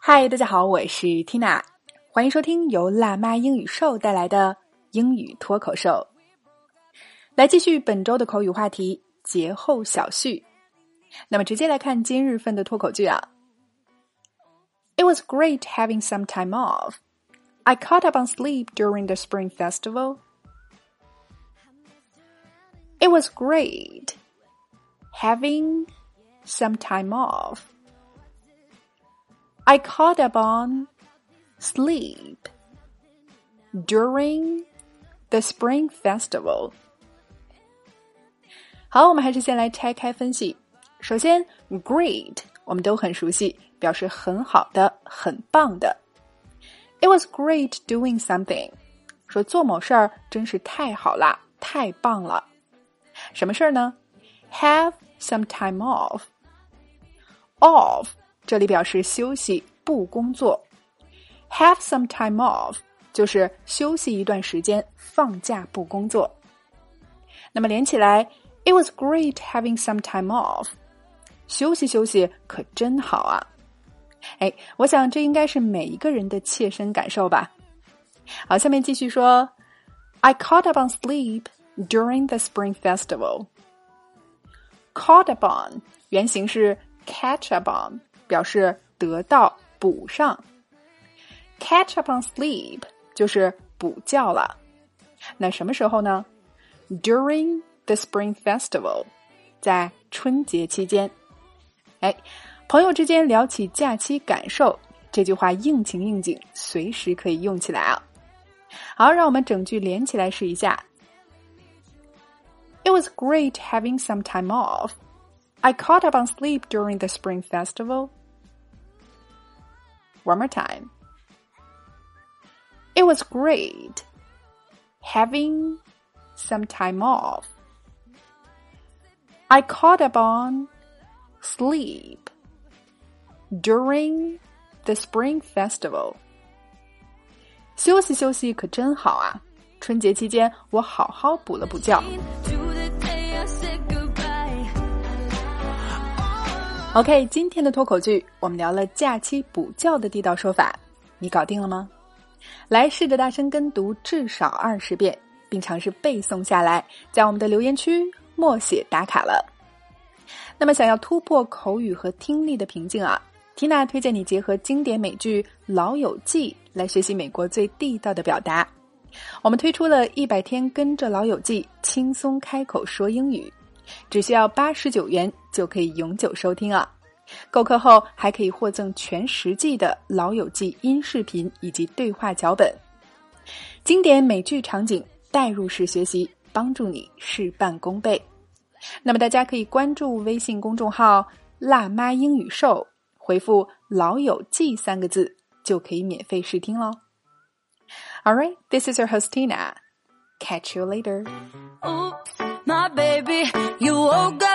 嗨，大家好，我是 Tina，欢迎收听由辣妈英语秀带来的英语脱口秀。来继续本周的口语话题节后小序。那么直接来看今日份的脱口剧啊。It was great having some time off. I caught up on sleep during the Spring Festival. It was great having some time off. I caught up on sleep during the Spring Festival. 好，我们还是先来拆开分析。首先，great 我们都很熟悉，表示很好的、很棒的。It was great doing something，说做某事儿真是太好啦，太棒了。什么事儿呢？Have some time off。Off 这里表示休息，不工作。Have some time off 就是休息一段时间，放假不工作。那么连起来，It was great having some time off。休息休息可真好啊！哎，我想这应该是每一个人的切身感受吧。好，下面继续说，I caught up on sleep during the Spring Festival. Caught up on 原型是 catch up on，表示得到、补上。Catch up on sleep 就是补觉了。那什么时候呢？During the Spring Festival，在春节期间。哎，朋友之间聊起假期感受，这句话应情应景，随时可以用起来啊。好，让我们整句连起来试一下。It was great having some time off. I caught up on sleep during the Spring Festival. One more time. It was great having some time off. I caught up on sleep during the Spring Festival. 休息休息可真好啊！春节期间我好好补了补觉。 OK，今天的脱口剧我们聊了假期补觉的地道说法，你搞定了吗？来试着大声跟读至少二十遍，并尝试背诵下来，在我们的留言区默写打卡了。那么，想要突破口语和听力的瓶颈啊，缇娜推荐你结合经典美剧《老友记》来学习美国最地道的表达。我们推出了一百天跟着老友记轻松开口说英语，只需要八十九元就可以永久收听啊！购课后还可以获赠全十季的老友记音视频以及对话脚本，经典美剧场景代入式学习，帮助你事半功倍。那么大家可以关注微信公众号“辣妈英语秀”，回复“老友记”三个字就可以免费试听喽。All right, this is your host Tina. Catch you later. Oops, my baby, you woke oh,